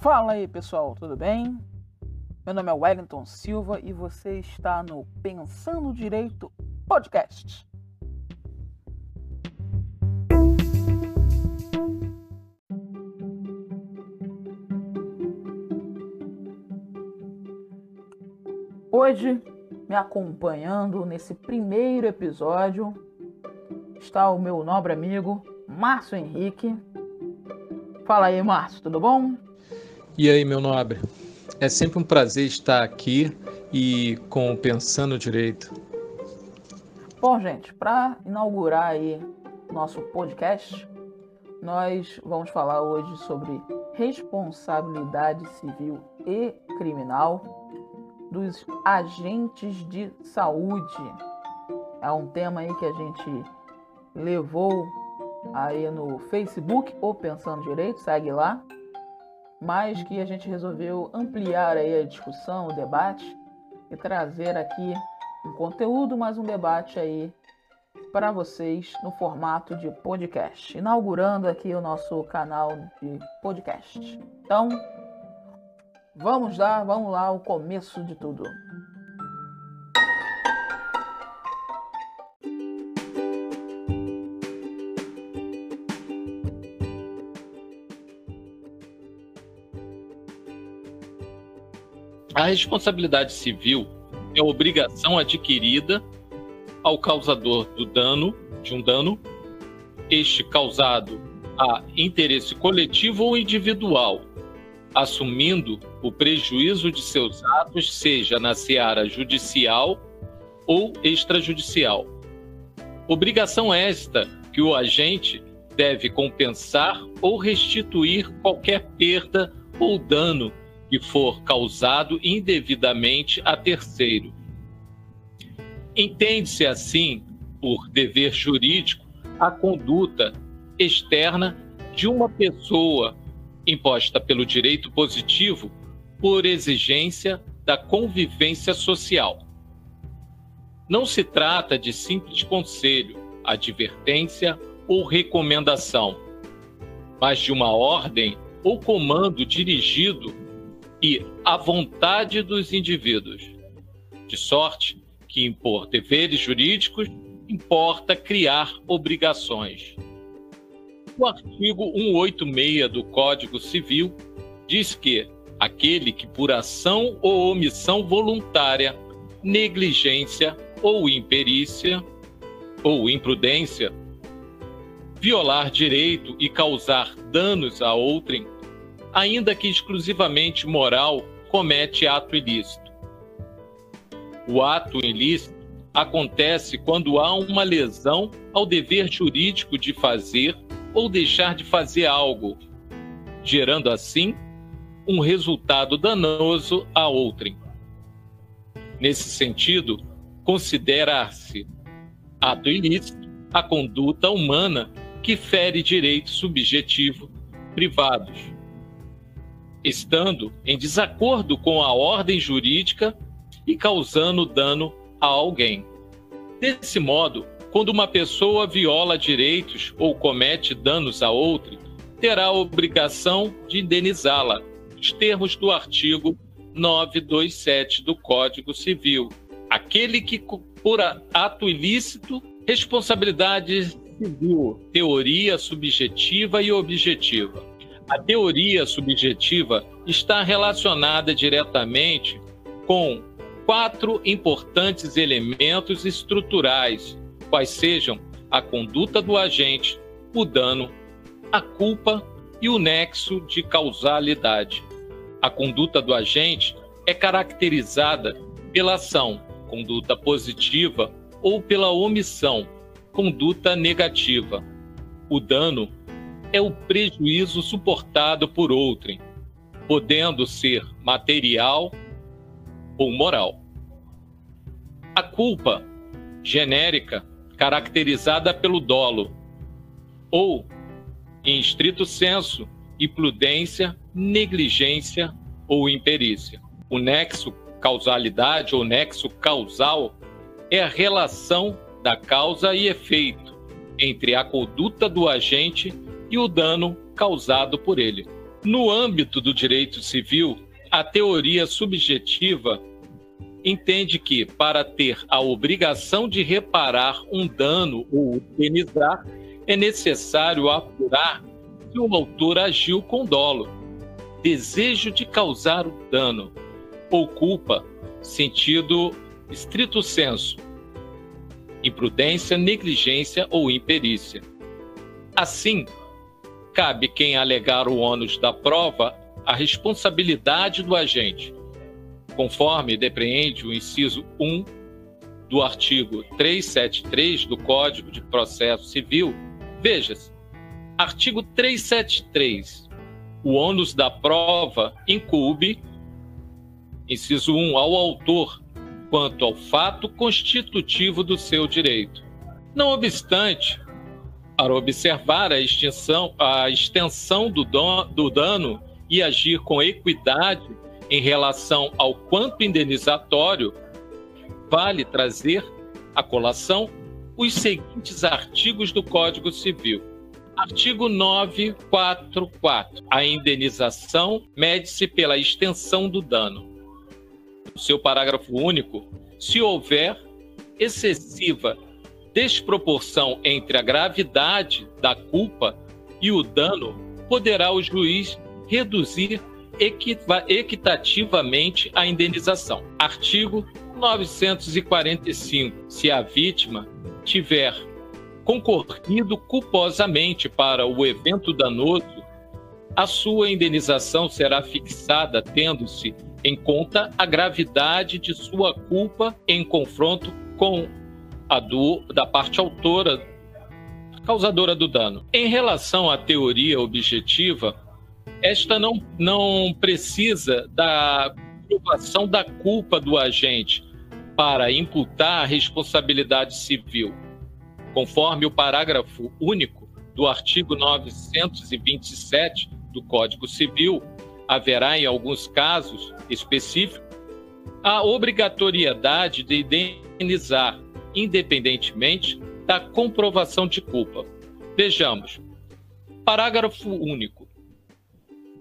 Fala aí pessoal, tudo bem? Meu nome é Wellington Silva e você está no Pensando Direito Podcast. Hoje, me acompanhando nesse primeiro episódio, está o meu nobre amigo Márcio Henrique. Fala aí, Márcio, tudo bom? E aí, meu nobre? É sempre um prazer estar aqui e com Pensando Direito. Bom, gente, para inaugurar aí nosso podcast, nós vamos falar hoje sobre responsabilidade civil e criminal dos agentes de saúde. É um tema aí que a gente levou aí no Facebook ou Pensando Direito, segue lá. Mas que a gente resolveu ampliar aí a discussão, o debate e trazer aqui um conteúdo, mais um debate aí para vocês no formato de podcast, inaugurando aqui o nosso canal de podcast. Então, vamos lá, vamos lá, o começo de tudo. A responsabilidade civil é obrigação adquirida ao causador do dano, de um dano, este causado a interesse coletivo ou individual, assumindo o prejuízo de seus atos, seja na seara judicial ou extrajudicial. Obrigação esta que o agente deve compensar ou restituir qualquer perda ou dano que for causado indevidamente a terceiro. Entende-se assim, por dever jurídico, a conduta externa de uma pessoa imposta pelo direito positivo por exigência da convivência social. Não se trata de simples conselho, advertência ou recomendação, mas de uma ordem ou comando dirigido e à vontade dos indivíduos. De sorte que impor deveres jurídicos importa criar obrigações. O artigo 186 do Código Civil diz que aquele que por ação ou omissão voluntária, negligência ou imperícia ou imprudência violar direito e causar danos a outrem ainda que exclusivamente moral, comete ato ilícito. O ato ilícito acontece quando há uma lesão ao dever jurídico de fazer ou deixar de fazer algo, gerando assim um resultado danoso a outrem. Nesse sentido, considera-se ato ilícito a conduta humana que fere direitos subjetivos privados, estando em desacordo com a ordem jurídica e causando dano a alguém. Desse modo, quando uma pessoa viola direitos ou comete danos a outra, terá a obrigação de indenizá-la, nos termos do artigo 927 do Código Civil. Aquele que, por ato ilícito, responsabilidade civil, teoria subjetiva e objetiva. A teoria subjetiva está relacionada diretamente com quatro importantes elementos estruturais, quais sejam a conduta do agente, o dano, a culpa e o nexo de causalidade. A conduta do agente é caracterizada pela ação, conduta positiva, ou pela omissão, conduta negativa. O dano é o prejuízo suportado por outrem, podendo ser material ou moral. A culpa genérica, caracterizada pelo dolo, ou, em estrito senso, imprudência, negligência ou imperícia. O nexo causalidade ou nexo causal é a relação da causa e efeito entre a conduta do agente e o dano causado por ele. No âmbito do direito civil, a teoria subjetiva entende que, para ter a obrigação de reparar um dano ou indenizar, é necessário apurar que o autor agiu com dolo, desejo de causar o dano, ou culpa, sentido estrito senso, imprudência, negligência ou imperícia. Assim, cabe quem alegar o ônus da prova a responsabilidade do agente, conforme depreende o inciso 1 do artigo 373 do Código de Processo Civil. Veja-se, artigo 373. O ônus da prova incube, inciso 1, ao autor quanto ao fato constitutivo do seu direito. Não obstante, para observar a extinção, a extensão do, don, do dano e agir com equidade em relação ao quanto indenizatório, vale trazer à colação os seguintes artigos do Código Civil. Artigo 944. A indenização mede-se pela extensão do dano. Seu parágrafo único, se houver excessiva desproporção entre a gravidade da culpa e o dano, poderá o juiz reduzir equitativamente a indenização. Artigo 945. Se a vítima tiver concorrido culposamente para o evento danoso, a sua indenização será fixada tendo-se em conta a gravidade de sua culpa em confronto com a do, da parte autora causadora do dano. Em relação à teoria objetiva, esta não, não precisa da comprovação da culpa do agente para imputar a responsabilidade civil, conforme o parágrafo único do artigo 927 do Código Civil, haverá, em alguns casos específicos, a obrigatoriedade de indenizar, independentemente da comprovação de culpa. Vejamos. Parágrafo único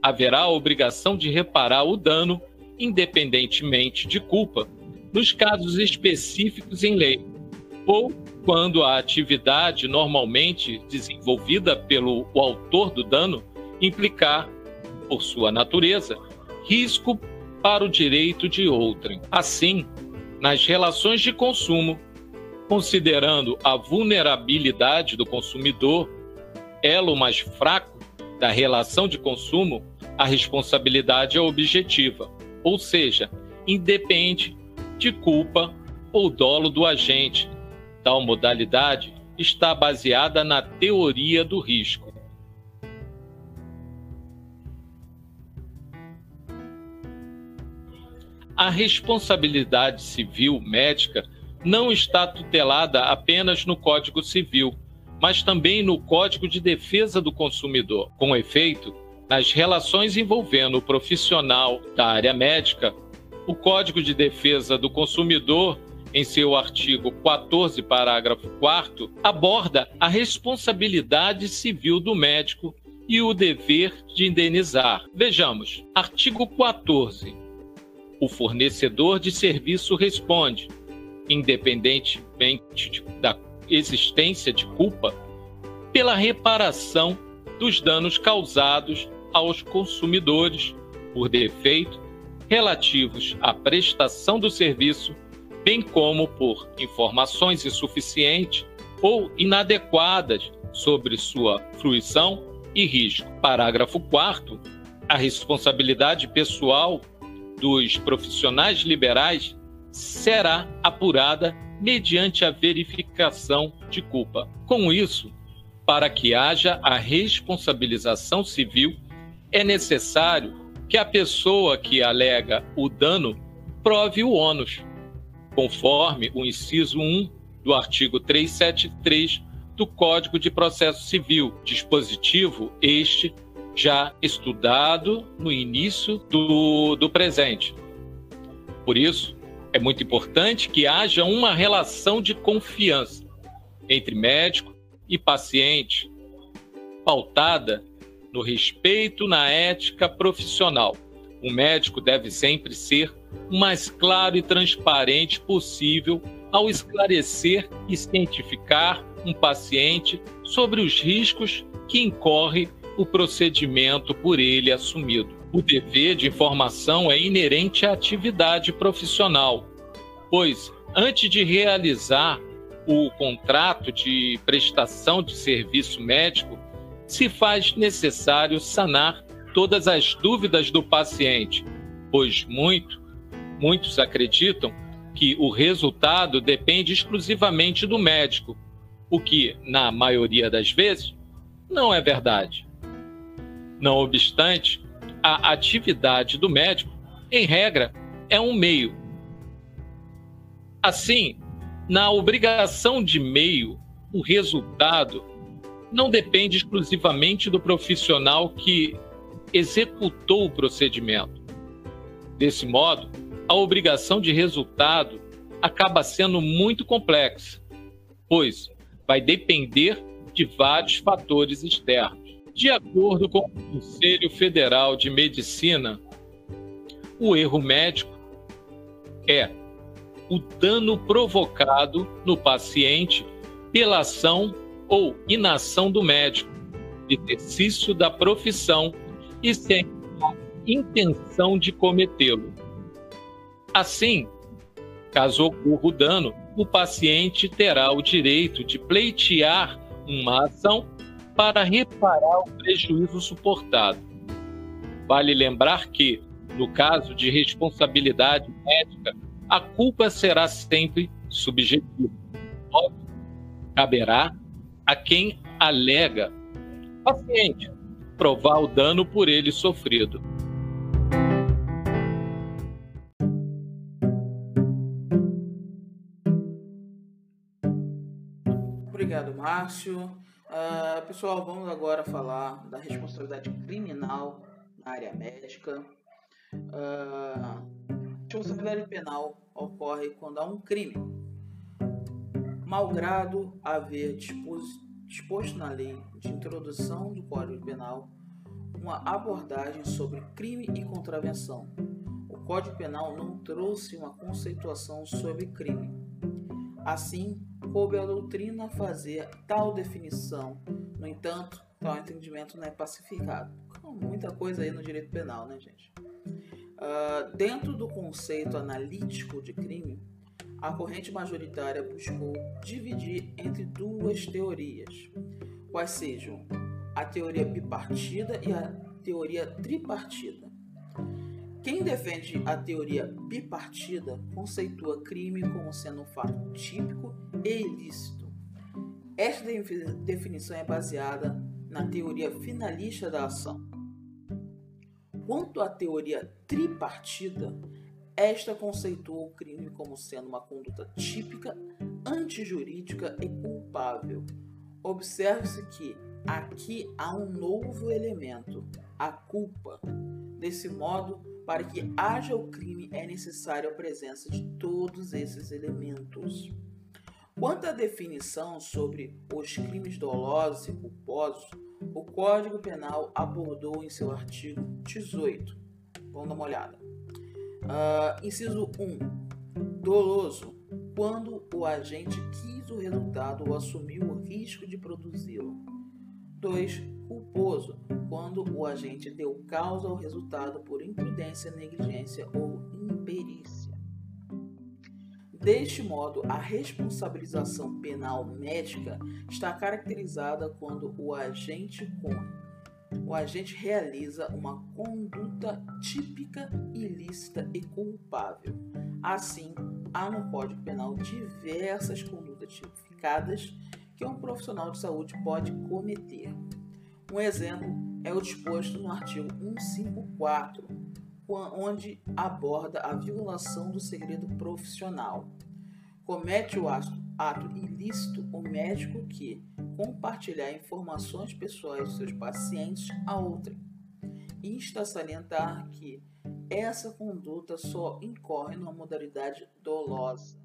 haverá a obrigação de reparar o dano, independentemente de culpa, nos casos específicos em lei, ou quando a atividade normalmente desenvolvida pelo autor do dano implicar, por sua natureza, risco para o direito de outrem. Assim, nas relações de consumo, considerando a vulnerabilidade do consumidor, elo mais fraco da relação de consumo, a responsabilidade é objetiva, ou seja, independe de culpa ou dolo do agente. Tal modalidade está baseada na teoria do risco. A responsabilidade civil médica não está tutelada apenas no Código Civil, mas também no Código de Defesa do Consumidor. Com efeito, nas relações envolvendo o profissional da área médica, o Código de Defesa do Consumidor, em seu artigo 14, parágrafo 4, aborda a responsabilidade civil do médico e o dever de indenizar. Vejamos, artigo 14. O fornecedor de serviço responde, independentemente da existência de culpa pela reparação dos danos causados aos consumidores por defeito relativos à prestação do serviço, bem como por informações insuficientes ou inadequadas sobre sua fruição e risco. Parágrafo 4 a responsabilidade pessoal dos profissionais liberais será apurada mediante a verificação de culpa. Com isso, para que haja a responsabilização civil, é necessário que a pessoa que alega o dano prove o ônus, conforme o inciso 1 do artigo 373 do Código de Processo Civil, dispositivo este já estudado no início do, do presente. Por isso, é muito importante que haja uma relação de confiança entre médico e paciente, pautada no respeito na ética profissional. O médico deve sempre ser o mais claro e transparente possível ao esclarecer e cientificar um paciente sobre os riscos que incorre o procedimento por ele assumido. O dever de informação é inerente à atividade profissional, pois antes de realizar o contrato de prestação de serviço médico, se faz necessário sanar todas as dúvidas do paciente, pois muito, muitos acreditam que o resultado depende exclusivamente do médico, o que, na maioria das vezes, não é verdade. Não obstante, a atividade do médico, em regra, é um meio. Assim, na obrigação de meio, o resultado não depende exclusivamente do profissional que executou o procedimento. Desse modo, a obrigação de resultado acaba sendo muito complexa, pois vai depender de vários fatores externos. De acordo com o Conselho Federal de Medicina, o erro médico é o dano provocado no paciente pela ação ou inação do médico, exercício da profissão e sem a intenção de cometê-lo. Assim, caso ocorra o dano, o paciente terá o direito de pleitear uma ação para reparar o prejuízo suportado. Vale lembrar que, no caso de responsabilidade médica, a culpa será sempre subjetiva. Caberá a quem alega paciente provar o dano por ele sofrido. Obrigado, Márcio. Uh, pessoal, vamos agora falar da responsabilidade criminal na área médica. Uh, responsabilidade penal ocorre quando há um crime malgrado haver disposto na lei de introdução do Código Penal uma abordagem sobre crime e contravenção. O Código Penal não trouxe uma conceituação sobre crime. Assim, coube à doutrina fazer tal definição. No entanto, tal entendimento não é pacificado. Muita coisa aí no direito penal, né, gente? Uh, dentro do conceito analítico de crime, a corrente majoritária buscou dividir entre duas teorias, quais sejam a teoria bipartida e a teoria tripartida. Quem defende a teoria bipartida conceitua crime como sendo um fato típico e ilícito. Esta definição é baseada na teoria finalista da ação. Quanto à teoria tripartida, esta conceitua o crime como sendo uma conduta típica, antijurídica e culpável. Observe-se que aqui há um novo elemento, a culpa. Desse modo, para que haja o crime é necessária a presença de todos esses elementos. Quanto à definição sobre os crimes dolosos e culposos, o Código Penal abordou em seu artigo 18. Vamos dar uma olhada. Uh, inciso 1. Doloso. Quando o agente quis o resultado ou assumiu o risco de produzi-lo. 2. Culposo. Quando o agente deu causa ao resultado por imprudência, negligência ou imperícia. Deste modo, a responsabilização penal médica está caracterizada quando o agente corre o agente realiza uma conduta típica, ilícita e culpável. Assim, há no Código Penal diversas condutas tipificadas que um profissional de saúde pode cometer. Um exemplo é o disposto no artigo 154, onde aborda a violação do segredo profissional. Comete o ato, ato ilícito o médico que, compartilhar informações pessoais de seus pacientes a outrem. Insta a salientar que essa conduta só incorre numa modalidade dolosa.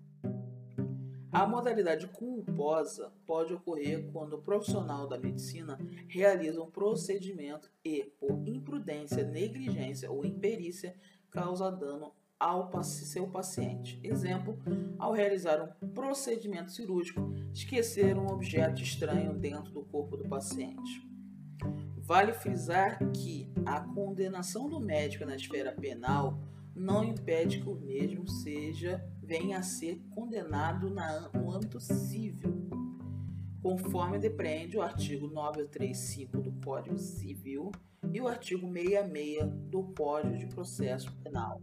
A modalidade culposa pode ocorrer quando o profissional da medicina realiza um procedimento e, por imprudência, negligência ou imperícia, causa dano ao seu paciente. Exemplo, ao realizar um procedimento cirúrgico, esquecer um objeto estranho dentro do corpo do paciente. Vale frisar que a condenação do médico na esfera penal não impede que o mesmo seja venha a ser condenado na, no âmbito civil, conforme depreende o artigo 935 do Código Civil e o artigo 66 do Código de Processo Penal.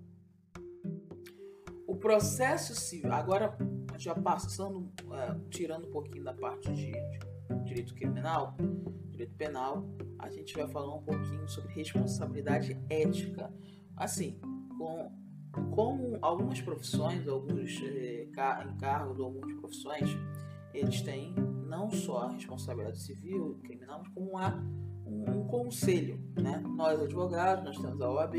O processo civil, agora já passando, uh, tirando um pouquinho da parte de, de direito criminal, direito penal, a gente vai falar um pouquinho sobre responsabilidade ética. Assim, com, como algumas profissões, alguns eh, encargos, algumas profissões, eles têm não só a responsabilidade civil, criminal, mas como uma, um, um, conselho. Né? Nós, advogados, nós temos a OAB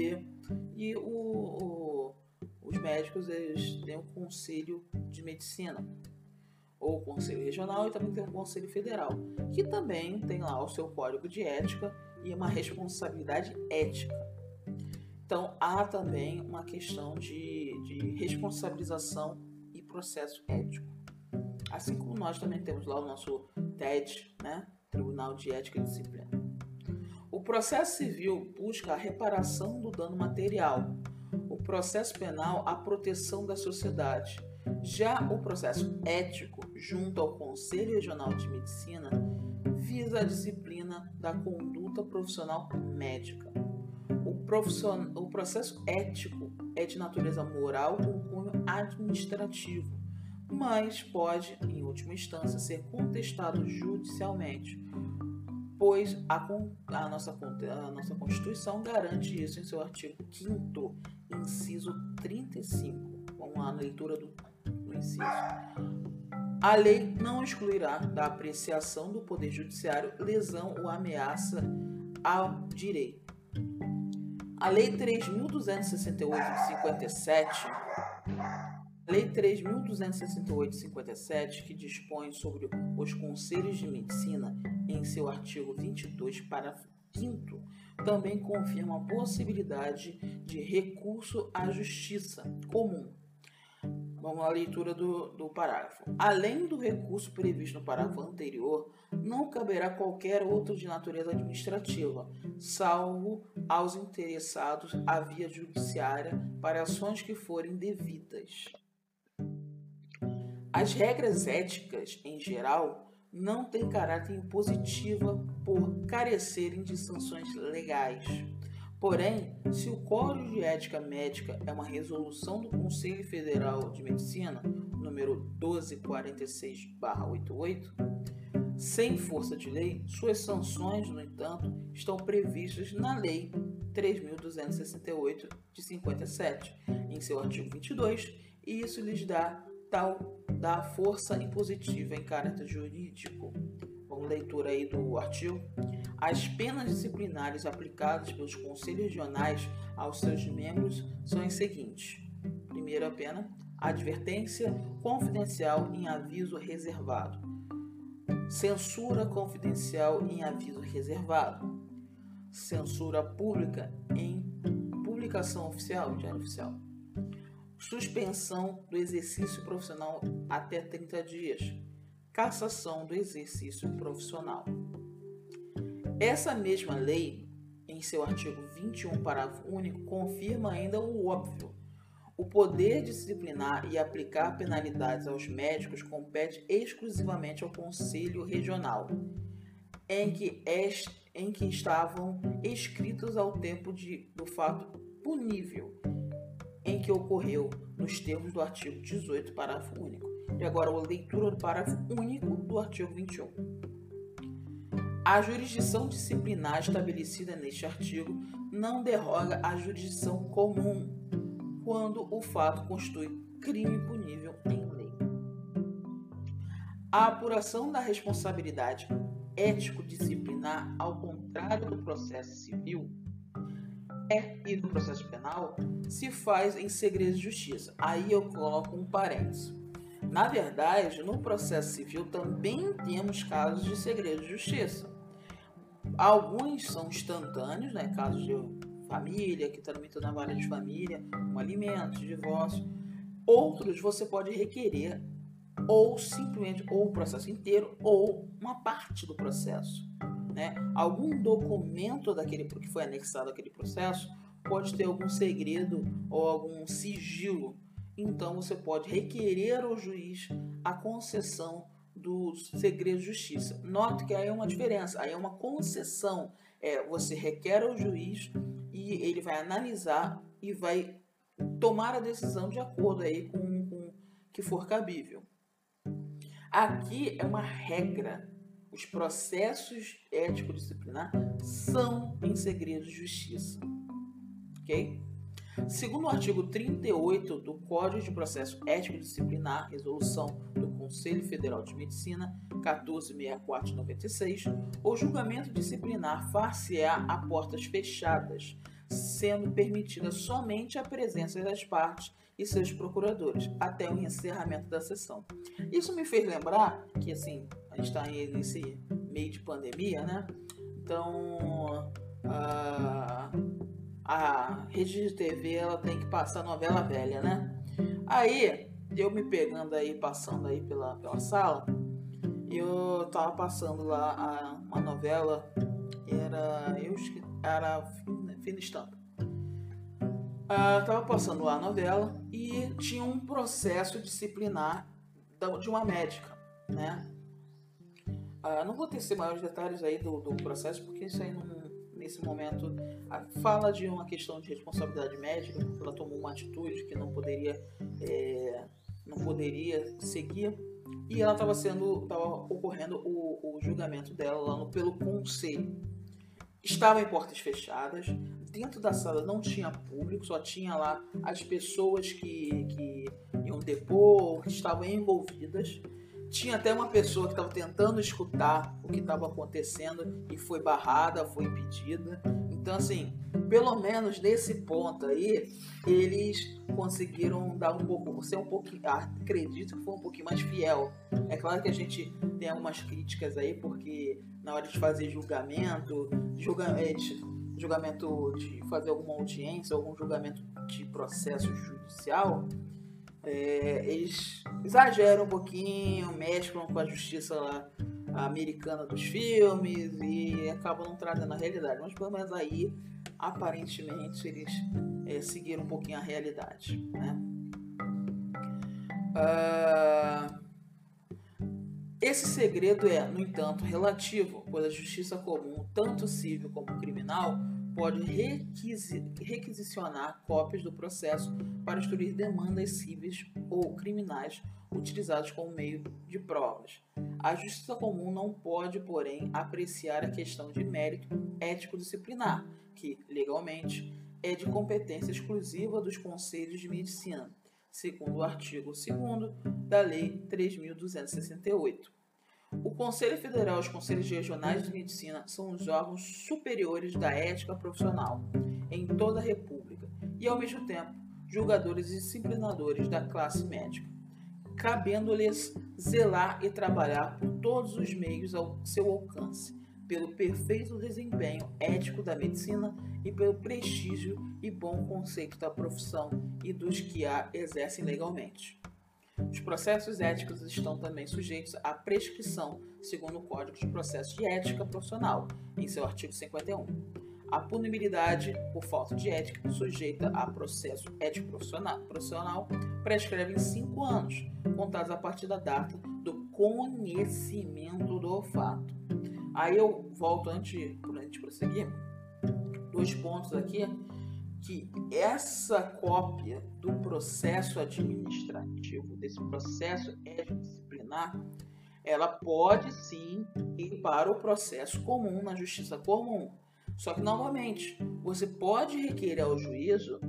e o, o, os médicos eles têm o Conselho de Medicina, ou o Conselho Regional, e também tem o Conselho Federal, que também tem lá o seu código de ética e uma responsabilidade ética. Então, há também uma questão de, de responsabilização e processo ético. Assim como nós também temos lá o nosso TED, né? Tribunal de Ética e Disciplina. O processo civil busca a reparação do dano material, o processo penal a proteção da sociedade. Já o processo ético, junto ao Conselho Regional de Medicina, visa a disciplina da conduta profissional médica o processo ético é de natureza moral com cunho administrativo, mas pode, em última instância, ser contestado judicialmente, pois a, a, nossa, a nossa Constituição garante isso em seu artigo 5, inciso 35. Vamos lá na leitura do, do inciso. A lei não excluirá da apreciação do Poder Judiciário lesão ou ameaça ao direito a Lei 3.268 de 57, Lei 3.268 de 57, que dispõe sobre os conselhos de medicina, em seu artigo 22, parágrafo 5, também confirma a possibilidade de recurso à justiça comum Vamos à leitura do, do parágrafo. Além do recurso previsto no parágrafo anterior, não caberá qualquer outro de natureza administrativa, salvo aos interessados à via judiciária para ações que forem devidas. As regras éticas, em geral, não têm caráter impositiva por carecerem de sanções legais. Porém, se o Código de Ética Médica é uma resolução do Conselho Federal de Medicina, número 1246-88, sem força de lei, suas sanções, no entanto, estão previstas na Lei 3.268 de 57, em seu artigo 22, e isso lhes dá tal da força impositiva em caráter jurídico. Vamos leitura aí do artigo. As penas disciplinares aplicadas pelos conselhos regionais aos seus membros são as seguintes: primeira pena, advertência confidencial em aviso reservado, censura confidencial em aviso reservado, censura pública em publicação oficial, diário oficial, suspensão do exercício profissional até 30 dias, cassação do exercício profissional. Essa mesma lei, em seu artigo 21, parágrafo único, confirma ainda o óbvio. O poder disciplinar e aplicar penalidades aos médicos compete exclusivamente ao Conselho Regional, em que, est, em que estavam escritos ao tempo de, do fato punível em que ocorreu nos termos do artigo 18, parágrafo único. E agora a leitura do parágrafo único do artigo 21. A jurisdição disciplinar estabelecida neste artigo não derroga a jurisdição comum quando o fato constitui crime punível em lei. A apuração da responsabilidade ético-disciplinar, ao contrário do processo civil é, e do processo penal, se faz em segredo de justiça. Aí eu coloco um parênteses. Na verdade, no processo civil também temos casos de segredo de justiça. Alguns são instantâneos, né? casos de família, que tramitam na vara de família, um alimento, divórcio. Outros você pode requerer ou simplesmente ou o processo inteiro ou uma parte do processo. Né? Algum documento daquele que foi anexado àquele processo pode ter algum segredo ou algum sigilo. Então você pode requerer ao juiz a concessão do segredo de justiça. Note que aí é uma diferença, aí é uma concessão. É, você requer ao juiz e ele vai analisar e vai tomar a decisão de acordo aí com, o que for cabível. Aqui é uma regra. Os processos ético-disciplinar são em segredo de justiça. Ok? Segundo o artigo 38 do Código de Processo Ético-Disciplinar, resolução do Conselho Federal de Medicina 146496, o julgamento disciplinar far-se-á a portas fechadas, sendo permitida somente a presença das partes e seus procuradores, até o encerramento da sessão. Isso me fez lembrar que, assim, a gente está nesse meio de pandemia, né? Então, a, a rede de TV ela tem que passar novela velha, né? Aí, eu me pegando aí, passando aí pela, pela sala, eu tava passando lá a, uma novela, era, eu era Fina Estampa. Uh, tava passando lá a novela e tinha um processo disciplinar de uma médica, né? Uh, não vou tecer maiores detalhes aí do, do processo, porque isso aí não, nesse momento fala de uma questão de responsabilidade médica, porque ela tomou uma atitude que não poderia, é, não poderia seguir e ela estava sendo, estava ocorrendo o, o julgamento dela lá no, pelo conselho. Estava em portas fechadas, dentro da sala não tinha público, só tinha lá as pessoas que, que iam depor, que estavam envolvidas. Tinha até uma pessoa que estava tentando escutar o que estava acontecendo e foi barrada, foi impedida. Então, assim, pelo menos nesse ponto aí, eles conseguiram dar um pouco, ser um pouquinho, acredito que foi um pouquinho mais fiel. É claro que a gente tem algumas críticas aí, porque na hora de fazer julgamento, julgamento julgamento de fazer alguma audiência, algum julgamento de processo judicial, é, eles exageram um pouquinho, mesclam com a justiça lá, americana dos filmes e acabam não trazendo a realidade. Mas pelo menos aí, aparentemente, eles é, seguiram um pouquinho a realidade. Né? Uh, esse segredo é, no entanto, relativo, pois a justiça comum, tanto civil como criminal, pode requisi requisicionar cópias do processo para instruir demandas cíveis ou criminais utilizadas como meio de provas. A justiça comum não pode, porém, apreciar a questão de mérito ético-disciplinar, que, legalmente, é de competência exclusiva dos conselhos de medicina segundo o artigo 2 da Lei 3.268. O Conselho Federal e os Conselhos Regionais de Medicina são os órgãos superiores da ética profissional em toda a República e, ao mesmo tempo, julgadores e disciplinadores da classe médica, cabendo-lhes zelar e trabalhar por todos os meios ao seu alcance, pelo perfeito desempenho ético da medicina e pelo prestígio e bom conceito da profissão e dos que a exercem legalmente. Os processos éticos estão também sujeitos à prescrição, segundo o Código de Processo de Ética Profissional, em seu artigo 51. A punibilidade por falta de ética sujeita a processo ético profissional, profissional prescreve em cinco anos, contados a partir da data do conhecimento do fato. Aí eu volto antes, antes de prosseguir, dois pontos aqui, que essa cópia do processo administrativo, desse processo disciplinar, ela pode sim ir para o processo comum na justiça comum. Só que, novamente, você pode requerer ao juízo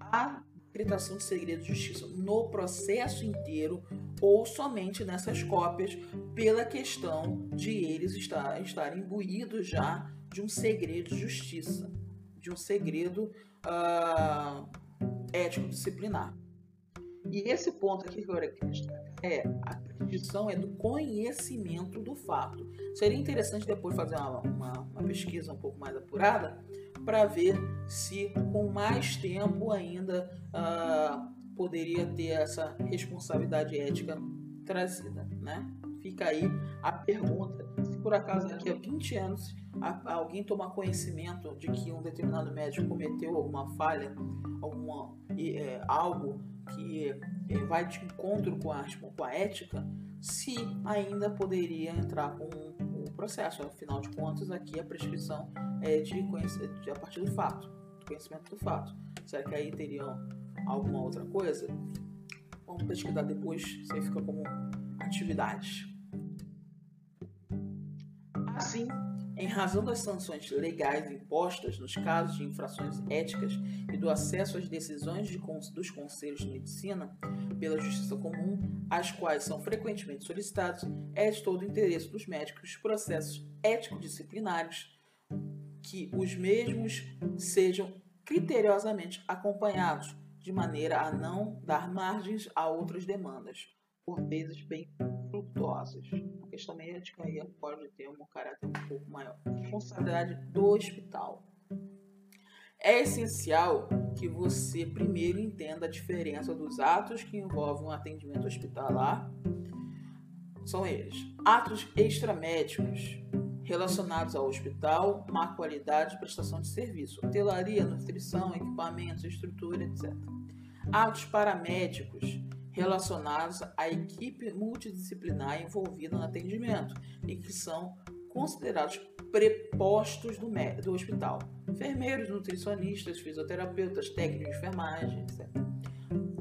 a decretação de segredo de justiça no processo inteiro ou somente nessas cópias, pela questão de eles estar, estarem imbuídos já de um segredo de justiça, de um segredo uh, ético-disciplinar. E esse ponto aqui que eu quero destacar é a prescrição é do conhecimento do fato. Seria interessante depois fazer uma, uma, uma pesquisa um pouco mais apurada para ver se com mais tempo ainda uh, poderia ter essa responsabilidade ética trazida, né? Fica aí a pergunta, se por acaso daqui a 20 anos alguém tomar conhecimento de que um determinado médico cometeu alguma falha, alguma, é, algo que é, vai de encontro com a, com a ética, se ainda poderia entrar com o processo. Afinal de contas, aqui a prescrição é de, de a partir do fato, do conhecimento do fato. Será que aí teriam alguma outra coisa? Vamos pesquisar depois, isso aí fica como atividade. Assim, em razão das sanções legais impostas nos casos de infrações éticas e do acesso às decisões de, dos conselhos de medicina pela justiça comum, as quais são frequentemente solicitados, é de todo o interesse dos médicos os processos ético-disciplinares que os mesmos sejam criteriosamente acompanhados, de maneira a não dar margens a outras demandas, por vezes bem flutuosas questão médica aí pode ter um caráter um pouco maior. Responsabilidade do hospital. É essencial que você primeiro entenda a diferença dos atos que envolvem um atendimento hospitalar. São eles: atos extramédicos relacionados ao hospital, má qualidade de prestação de serviço, hotelaria, nutrição, equipamentos, estrutura, etc. Atos paramédicos relacionados à equipe multidisciplinar envolvida no atendimento e que são considerados prepostos do, do hospital. Enfermeiros, nutricionistas, fisioterapeutas, técnicos de enfermagem, etc.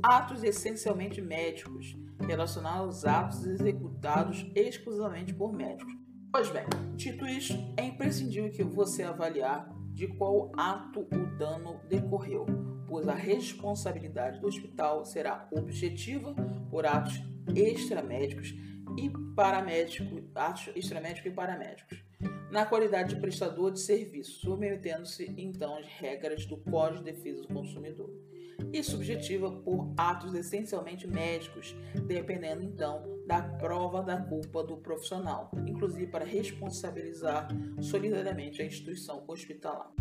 Atos essencialmente médicos, relacionados aos atos executados exclusivamente por médicos. Pois bem, dito isso, é imprescindível que você avaliar de qual ato o dano decorreu pois a responsabilidade do hospital será objetiva por atos extramédicos e paramédicos, atos extramédicos e paramédicos, na qualidade de prestador de serviço, submetendo-se então às regras do Código de Defesa do Consumidor, e subjetiva por atos essencialmente médicos, dependendo então da prova da culpa do profissional, inclusive para responsabilizar solidariamente a instituição hospitalar.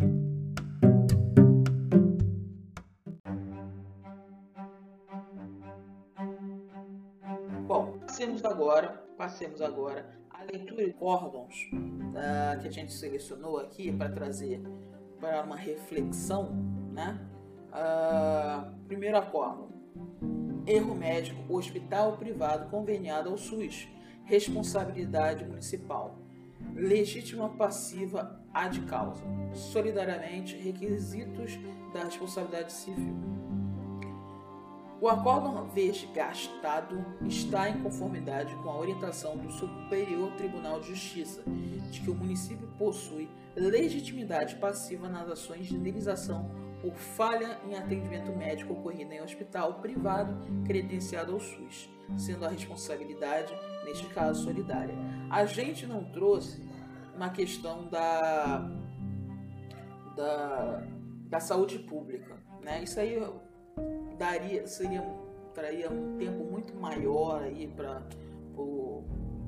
Agora, passemos agora a leitura de córdons uh, que a gente selecionou aqui para trazer para uma reflexão, né? Uh, primeiro acórdão. Erro médico, hospital privado conveniado ao SUS, responsabilidade municipal, legítima passiva ad causa, solidariamente requisitos da responsabilidade civil o acórdão gastado está em conformidade com a orientação do Superior Tribunal de Justiça de que o município possui legitimidade passiva nas ações de indenização por falha em atendimento médico ocorrido em hospital privado credenciado ao SUS, sendo a responsabilidade, neste caso, solidária. A gente não trouxe uma questão da, da, da saúde pública. Né? Isso aí daria, seria, traria um tempo muito maior aí para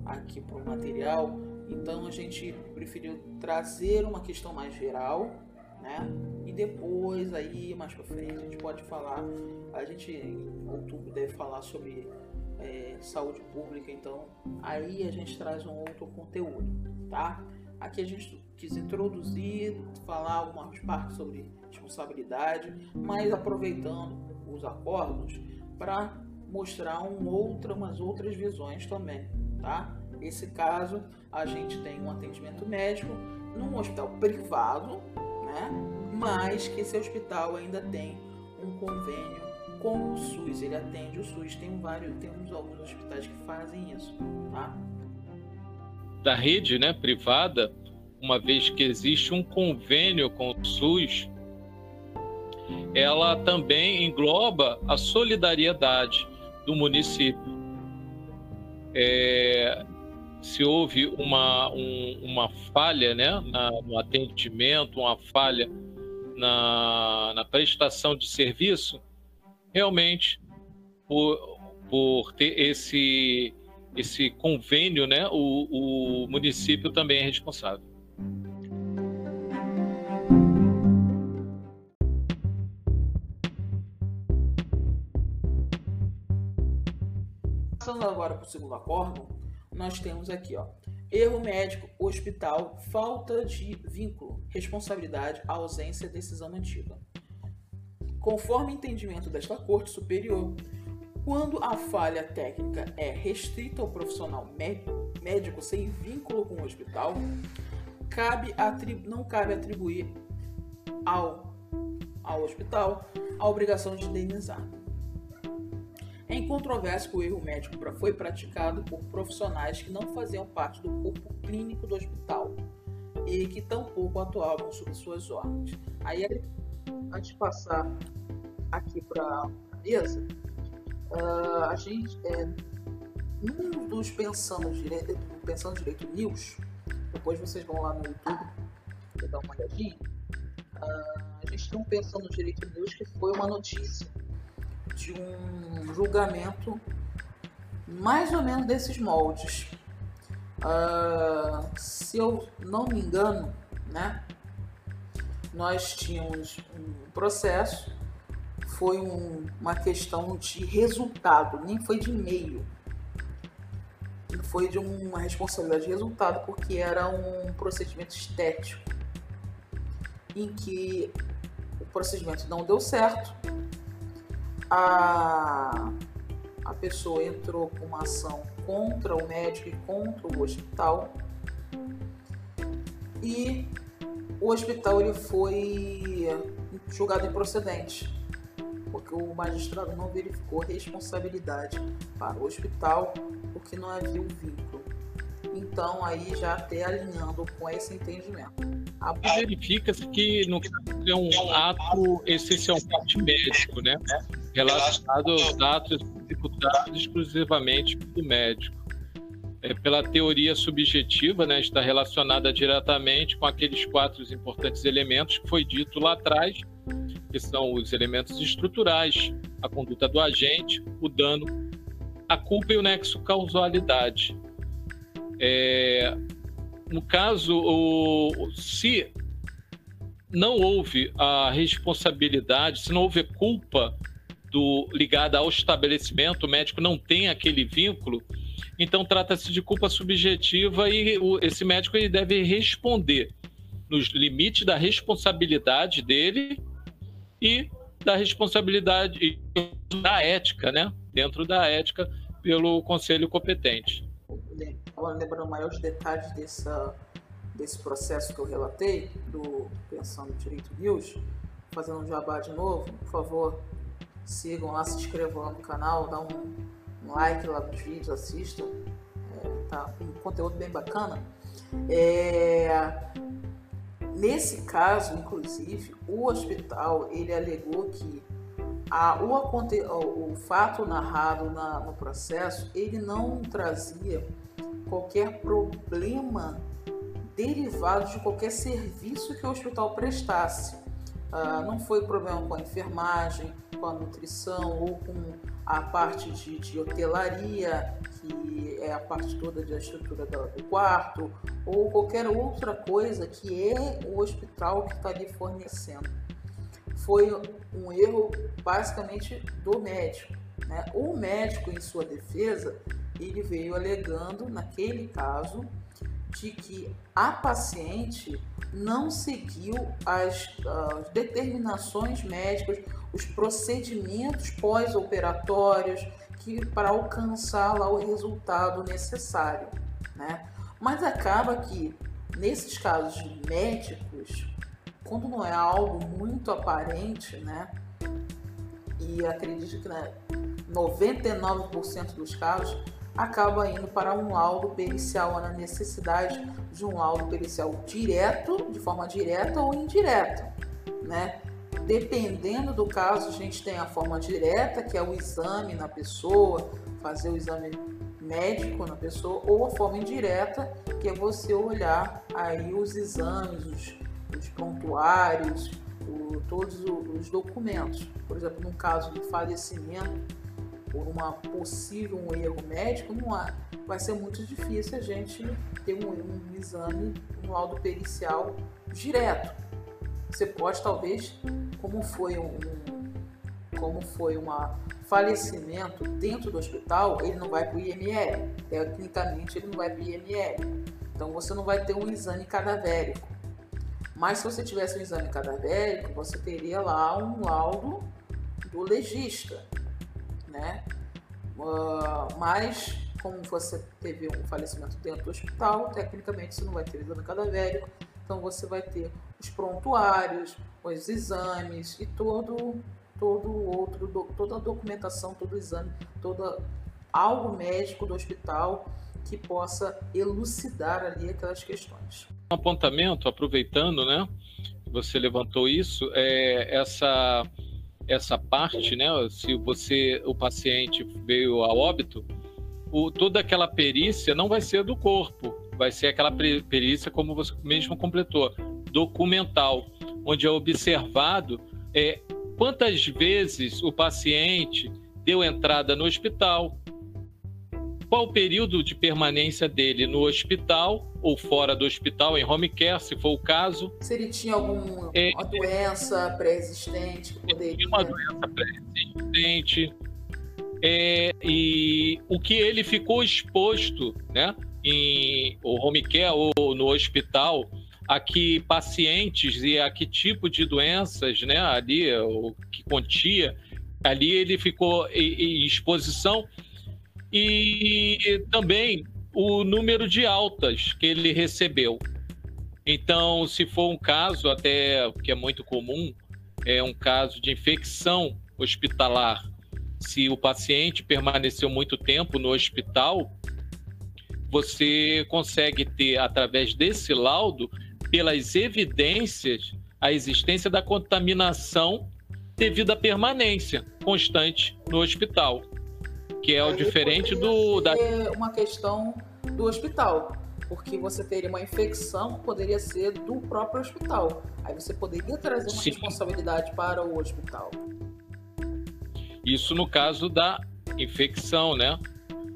aqui para o material. Então a gente preferiu trazer uma questão mais geral, né? E depois aí mais para frente a gente pode falar, a gente em outubro deve falar sobre é, saúde pública, então aí a gente traz um outro conteúdo, tá? Aqui a gente quis introduzir, falar algumas partes sobre responsabilidade, mas aproveitando os acordos para mostrar um outra, umas outras visões também, tá? Esse caso, a gente tem um atendimento médico num hospital privado, né? Mas que esse hospital ainda tem um convênio com o SUS, ele atende o SUS, tem vários, temos alguns hospitais que fazem isso, tá? Da rede, né, privada, uma vez que existe um convênio com o SUS, ela também engloba a solidariedade do município. É, se houve uma, um, uma falha né, na, no atendimento, uma falha na, na prestação de serviço, realmente por, por ter esse, esse convênio, né, o, o município também é responsável. Passando agora para o segundo acórdão, nós temos aqui, ó, erro médico, hospital, falta de vínculo, responsabilidade, ausência, decisão antiga. Conforme entendimento desta Corte Superior, quando a falha técnica é restrita ao profissional médico sem vínculo com o hospital, cabe não cabe atribuir ao, ao hospital a obrigação de indenizar. É incontroverso que o erro médico foi praticado por profissionais que não faziam parte do corpo clínico do hospital e que tampouco atuavam sob suas ordens. Aí, antes de passar aqui para a mesa, uh, a gente, é, num dos Pensando Direito, Pensando Direito News, depois vocês vão lá no YouTube e dar uma olhadinha, uh, a gente tem um Pensando Direito News que foi uma notícia de um julgamento mais ou menos desses moldes. Uh, se eu não me engano, né, nós tínhamos um processo foi um, uma questão de resultado, nem foi de meio. Foi de uma responsabilidade de resultado, porque era um procedimento estético, em que o procedimento não deu certo, a, a pessoa entrou com uma ação contra o médico e contra o hospital, e o hospital ele foi julgado improcedente porque o magistrado não verificou responsabilidade para o hospital, porque não havia um vínculo. Então, aí já até alinhando com esse entendimento. A... Verifica-se que no caso é um ato essencialmente médico, né? Relacionado aos atos executados exclusivamente pelo médico. É, pela teoria subjetiva, né, está relacionada diretamente com aqueles quatro importantes elementos que foi dito lá atrás, que são os elementos estruturais, a conduta do agente, o dano, a culpa e o nexo causalidade. É, no caso, o, se não houve a responsabilidade, se não houve culpa do, ligada ao estabelecimento, o médico não tem aquele vínculo, então trata-se de culpa subjetiva e o, esse médico ele deve responder nos limites da responsabilidade dele e da responsabilidade da ética, né? Dentro da ética pelo conselho competente. Agora, lembrando maiores detalhes dessa, desse processo que eu relatei, do Pensando Direito News, fazendo um jabá de novo, por favor, sigam lá, se inscrevam lá no canal, dá um, um like lá nos vídeos, assistam. É, tá um conteúdo bem bacana. É, Nesse caso, inclusive, o hospital ele alegou que a, o, o, fato narrado na, no processo ele não trazia qualquer problema derivado de qualquer serviço que o hospital prestasse. Ah, não foi problema com a enfermagem, com a nutrição ou com a parte de, de hotelaria, que é a parte toda da estrutura do quarto, ou qualquer outra coisa que é o hospital que está ali fornecendo. Foi um erro basicamente do médico. Né? O médico, em sua defesa, ele veio alegando, naquele caso, de que a paciente não seguiu as, as determinações médicas, os procedimentos pós-operatórios que para alcançar lá o resultado necessário, né? Mas acaba que nesses casos médicos, quando não é algo muito aparente, né? E acredito que né, 99% dos casos acaba indo para um laudo pericial na necessidade de um laudo pericial direto, de forma direta ou indireta, né? Dependendo do caso, a gente tem a forma direta, que é o exame na pessoa, fazer o exame médico na pessoa, ou a forma indireta, que é você olhar aí os exames, os, os prontuários, o, todos os documentos. Por exemplo, no caso do falecimento, por uma possível um erro médico, não há, vai ser muito difícil a gente ter um, um exame, um laudo pericial direto. Você pode talvez, como foi um, como foi um falecimento dentro do hospital, ele não vai para o IML. Tecnicamente, ele não vai para o IML. Então, você não vai ter um exame cadavérico. Mas se você tivesse um exame cadavérico, você teria lá um laudo do legista, né? Uh, mas como você teve um falecimento dentro do hospital, tecnicamente você não vai ter exame cadavérico, então você vai ter os prontuários, os exames e todo todo outro toda a documentação, todo o exame, todo algo médico do hospital que possa elucidar ali aquelas questões. Um apontamento, aproveitando, né? Você levantou isso, é essa essa parte, né? Se você o paciente veio a óbito, o, toda aquela perícia não vai ser do corpo, vai ser aquela perícia como você mesmo completou, documental, onde é observado é, quantas vezes o paciente deu entrada no hospital, qual o período de permanência dele no hospital ou fora do hospital, em home care, se for o caso. Se ele tinha alguma é, doença pré-existente que poderia. Uma doença pré-existente. É, e o que ele ficou exposto, né, em o home care ou no hospital, a que pacientes e a que tipo de doenças, né, ali, o que contia, ali ele ficou em exposição e também o número de altas que ele recebeu. Então, se for um caso, até que é muito comum, é um caso de infecção hospitalar. Se o paciente permaneceu muito tempo no hospital, você consegue ter, através desse laudo, pelas evidências, a existência da contaminação devido à permanência constante no hospital que é o diferente do da uma questão do hospital, porque você teria uma infecção poderia ser do próprio hospital. Aí você poderia trazer uma Sim. responsabilidade para o hospital. Isso no caso da infecção, né?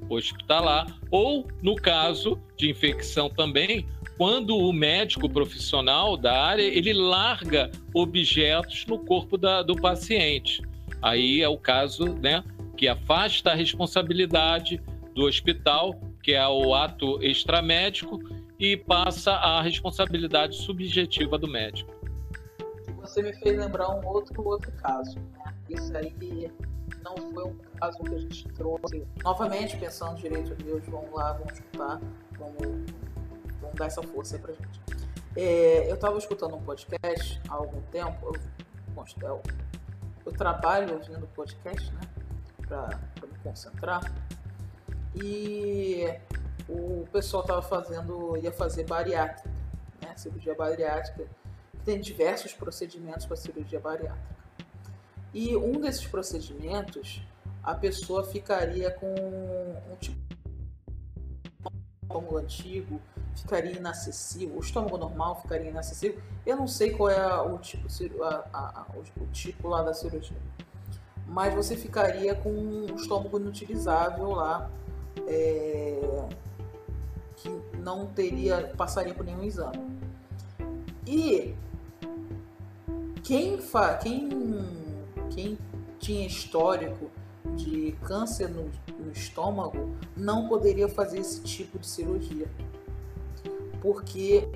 Hospitalar ou no caso de infecção também, quando o médico profissional da área ele larga objetos no corpo da, do paciente. Aí é o caso, né? Que afasta a responsabilidade do hospital, que é o ato extramédico, e passa a responsabilidade subjetiva do médico. Você me fez lembrar um outro outro caso. Né? Isso aí não foi um caso que a gente trouxe. Novamente, pensando direito de Deus, vamos lá, vamos escutar, vamos, vamos dar essa força pra gente. É, eu estava escutando um podcast há algum tempo, eu, eu, eu trabalho ouvindo podcast, né? Para me concentrar. E o pessoal estava fazendo, ia fazer bariátrica, né? cirurgia bariátrica. Tem diversos procedimentos para cirurgia bariátrica. E um desses procedimentos, a pessoa ficaria com um tipo estômago antigo, ficaria inacessível, o estômago normal ficaria inacessível. Eu não sei qual é o tipo, a, a, a, o tipo lá da cirurgia mas você ficaria com um estômago inutilizável lá, é, que não teria, passaria por nenhum exame. E quem, fa, quem, quem tinha histórico de câncer no, no estômago não poderia fazer esse tipo de cirurgia, porque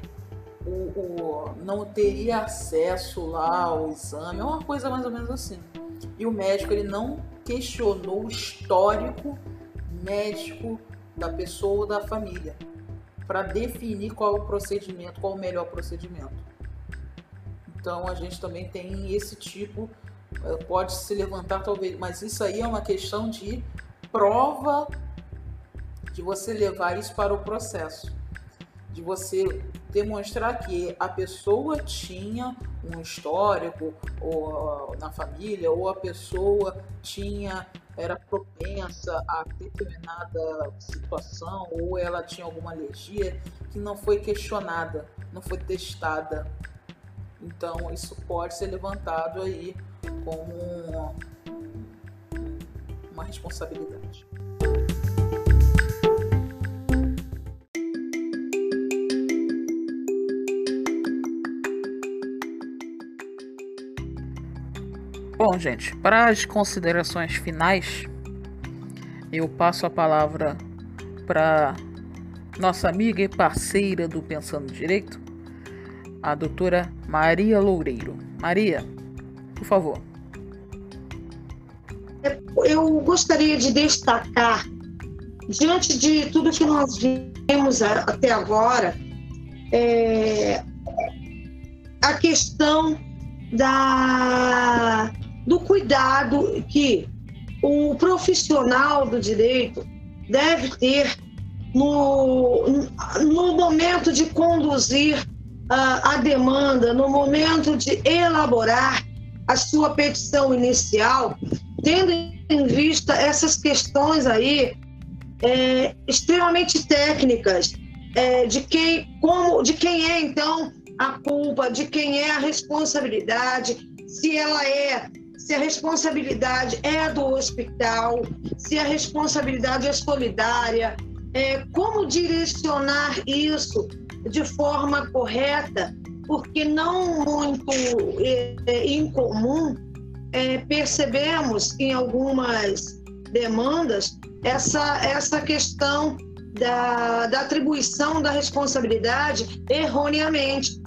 o, o, não teria acesso lá ao exame, é uma coisa mais ou menos assim e o médico ele não questionou o histórico médico da pessoa ou da família para definir qual é o procedimento, qual é o melhor procedimento. Então a gente também tem esse tipo, eh, pode se levantar talvez, mas isso aí é uma questão de prova de você levar isso para o processo, de você demonstrar que a pessoa tinha um histórico ou, na família, ou a pessoa tinha era propensa a determinada situação, ou ela tinha alguma alergia que não foi questionada, não foi testada. Então isso pode ser levantado aí como uma responsabilidade. Bom, gente, para as considerações finais, eu passo a palavra para nossa amiga e parceira do Pensando Direito, a doutora Maria Loureiro. Maria, por favor. Eu gostaria de destacar, diante de tudo que nós vimos até agora, é, a questão da, do cuidado que o profissional do direito deve ter no, no momento de conduzir a, a demanda, no momento de elaborar a sua petição inicial, tendo em vista essas questões aí é, extremamente técnicas é, de quem como de quem é então a culpa, de quem é a responsabilidade, se ela é se a responsabilidade é do hospital, se a responsabilidade é solidária, é, como direcionar isso de forma correta, porque não muito é, é, incomum é, percebemos em algumas demandas essa, essa questão da, da atribuição da responsabilidade erroneamente.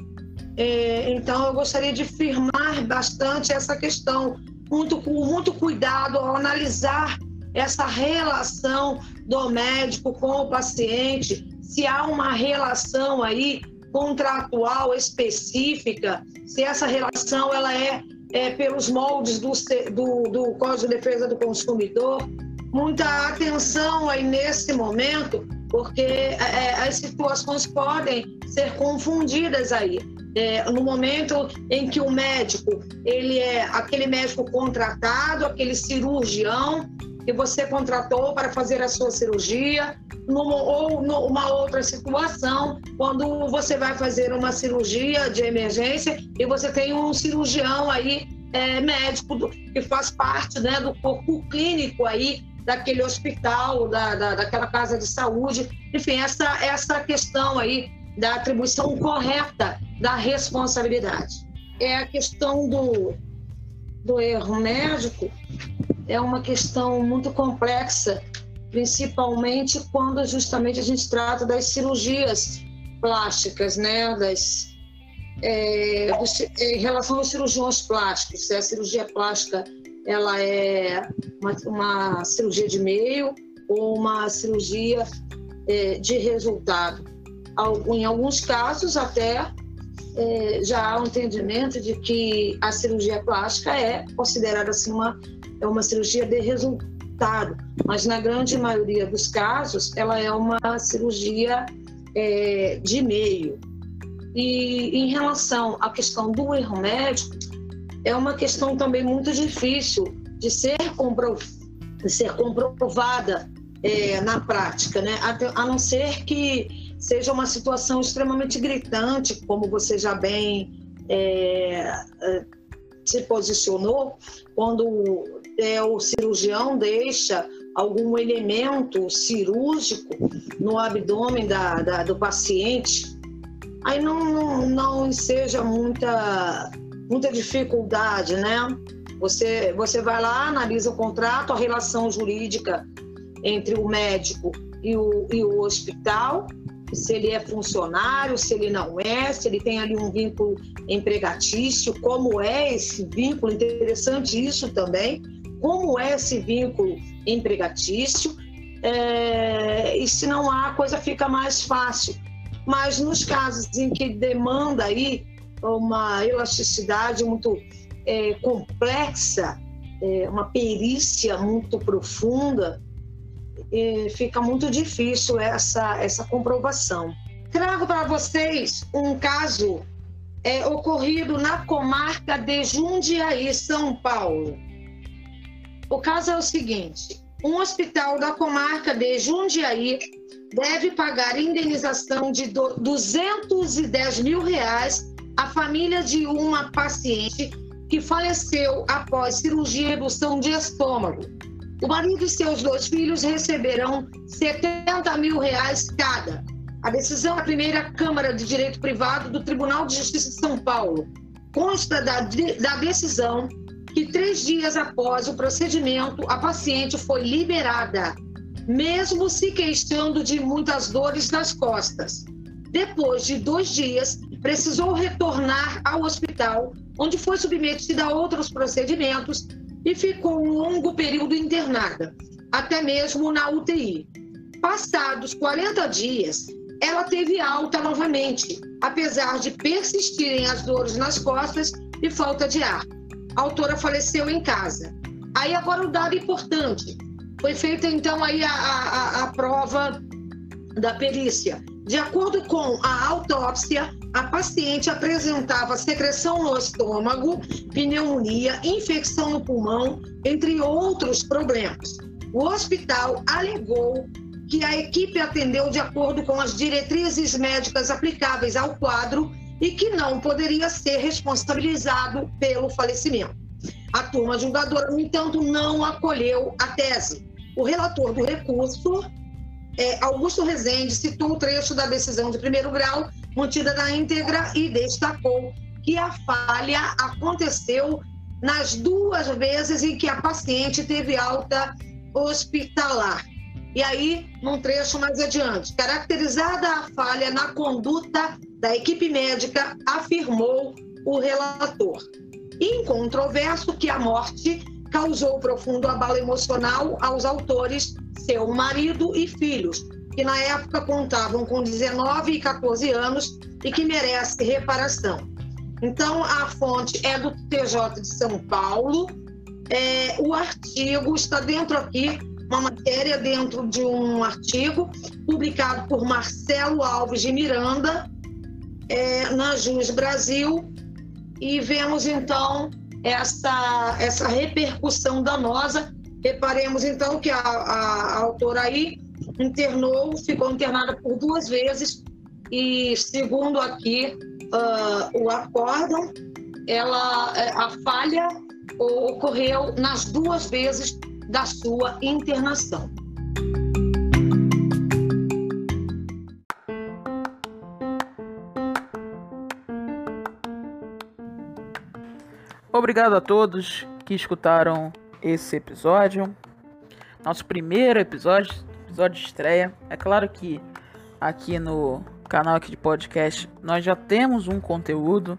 É, então, eu gostaria de firmar bastante essa questão, muito, com muito cuidado ao analisar essa relação do médico com o paciente, se há uma relação aí contratual específica, se essa relação ela é, é pelos moldes do, do, do Código de Defesa do Consumidor. Muita atenção aí nesse momento, porque é, é as situações podem ser confundidas aí. É, no momento em que o médico ele é aquele médico contratado, aquele cirurgião que você contratou para fazer a sua cirurgia, numa, ou numa outra situação, quando você vai fazer uma cirurgia de emergência e você tem um cirurgião aí é, médico do, que faz parte né, do corpo clínico aí daquele hospital, da, da, daquela casa de saúde. Enfim, essa, essa questão aí da atribuição correta da responsabilidade. É a questão do, do erro médico, é uma questão muito complexa, principalmente quando justamente a gente trata das cirurgias plásticas, né? Das, é, em relação aos cirurgiões plásticos, se a cirurgia plástica ela é uma, uma cirurgia de meio ou uma cirurgia é, de resultado. Em alguns casos, até é, já há um entendimento de que a cirurgia plástica é considerada assim uma é uma cirurgia de resultado, mas na grande maioria dos casos ela é uma cirurgia é, de meio. E em relação à questão do erro médico, é uma questão também muito difícil de ser, compro, de ser comprovada é, na prática, né? a não ser que seja uma situação extremamente gritante, como você já bem é, é se posicionou, quando é, o cirurgião deixa algum elemento cirúrgico no abdômen da, da, do paciente, aí não, não, não seja muita, muita dificuldade, né? Você, você vai lá, analisa o contrato, a relação jurídica entre o médico e o, e o hospital, se ele é funcionário, se ele não é, se ele tem ali um vínculo empregatício, como é esse vínculo, interessante isso também, como é esse vínculo empregatício, é, e se não há, a coisa fica mais fácil. Mas nos casos em que demanda aí uma elasticidade muito é, complexa, é, uma perícia muito profunda, é, fica muito difícil essa, essa comprovação. Trago para vocês um caso é, ocorrido na comarca de Jundiaí, São Paulo. O caso é o seguinte: um hospital da comarca de Jundiaí deve pagar indenização de 210 mil reais à família de uma paciente que faleceu após cirurgia e redução de estômago. O marido e seus dois filhos receberão 70 mil reais cada. A decisão da primeira Câmara de Direito Privado do Tribunal de Justiça de São Paulo consta da, da decisão que três dias após o procedimento, a paciente foi liberada, mesmo se queixando de muitas dores nas costas. Depois de dois dias, precisou retornar ao hospital, onde foi submetida a outros procedimentos e ficou um longo período internada, até mesmo na UTI. Passados 40 dias, ela teve alta novamente, apesar de persistirem as dores nas costas e falta de ar. A autora faleceu em casa. Aí agora o dado importante. Foi feita então aí a, a, a prova da perícia. De acordo com a autópsia, a paciente apresentava secreção no estômago, pneumonia, infecção no pulmão, entre outros problemas. O hospital alegou que a equipe atendeu de acordo com as diretrizes médicas aplicáveis ao quadro e que não poderia ser responsabilizado pelo falecimento. A turma julgadora, no entanto, não acolheu a tese. O relator do recurso, é, Augusto Rezende, citou o trecho da decisão de primeiro grau, mantida na íntegra, e destacou que a falha aconteceu nas duas vezes em que a paciente teve alta hospitalar. E aí, num trecho mais adiante, caracterizada a falha na conduta da equipe médica, afirmou o relator. Incontroverso que a morte causou profundo abalo emocional aos autores, seu marido e filhos, que na época contavam com 19 e 14 anos e que merece reparação. Então, a fonte é do TJ de São Paulo. É, o artigo está dentro aqui uma matéria dentro de um artigo publicado por Marcelo Alves de Miranda é, na Jus Brasil e vemos então essa, essa repercussão danosa. Reparemos então que a, a, a autora aí internou, ficou internada por duas vezes e segundo aqui uh, o acórdão, ela, é, a falha ocorreu nas duas vezes da sua internação. Obrigado a todos que escutaram esse episódio. Nosso primeiro episódio, episódio de estreia. É claro que aqui no canal aqui de podcast nós já temos um conteúdo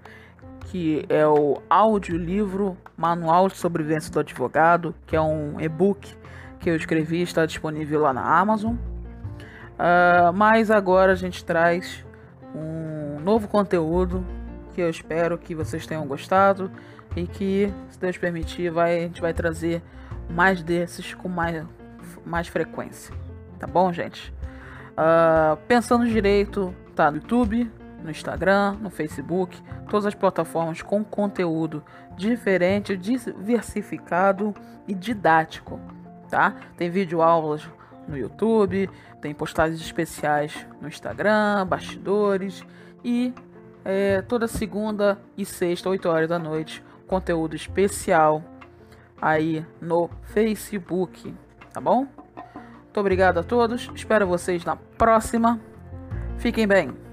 que é o audiolivro Manual de Sobrevivência do Advogado, que é um e-book que eu escrevi, está disponível lá na Amazon. Uh, mas agora a gente traz um novo conteúdo que eu espero que vocês tenham gostado e que, se Deus permitir, vai, a gente vai trazer mais desses com mais, mais frequência. Tá bom, gente? Uh, pensando direito, tá no YouTube, no Instagram, no Facebook, todas as plataformas com conteúdo diferente, diversificado e didático, tá? Tem vídeo aulas no YouTube, tem postagens especiais no Instagram, bastidores e é, toda segunda e sexta, 8 horas da noite, conteúdo especial aí no Facebook, tá bom? Muito obrigado a todos, espero vocês na próxima. Fiquem bem.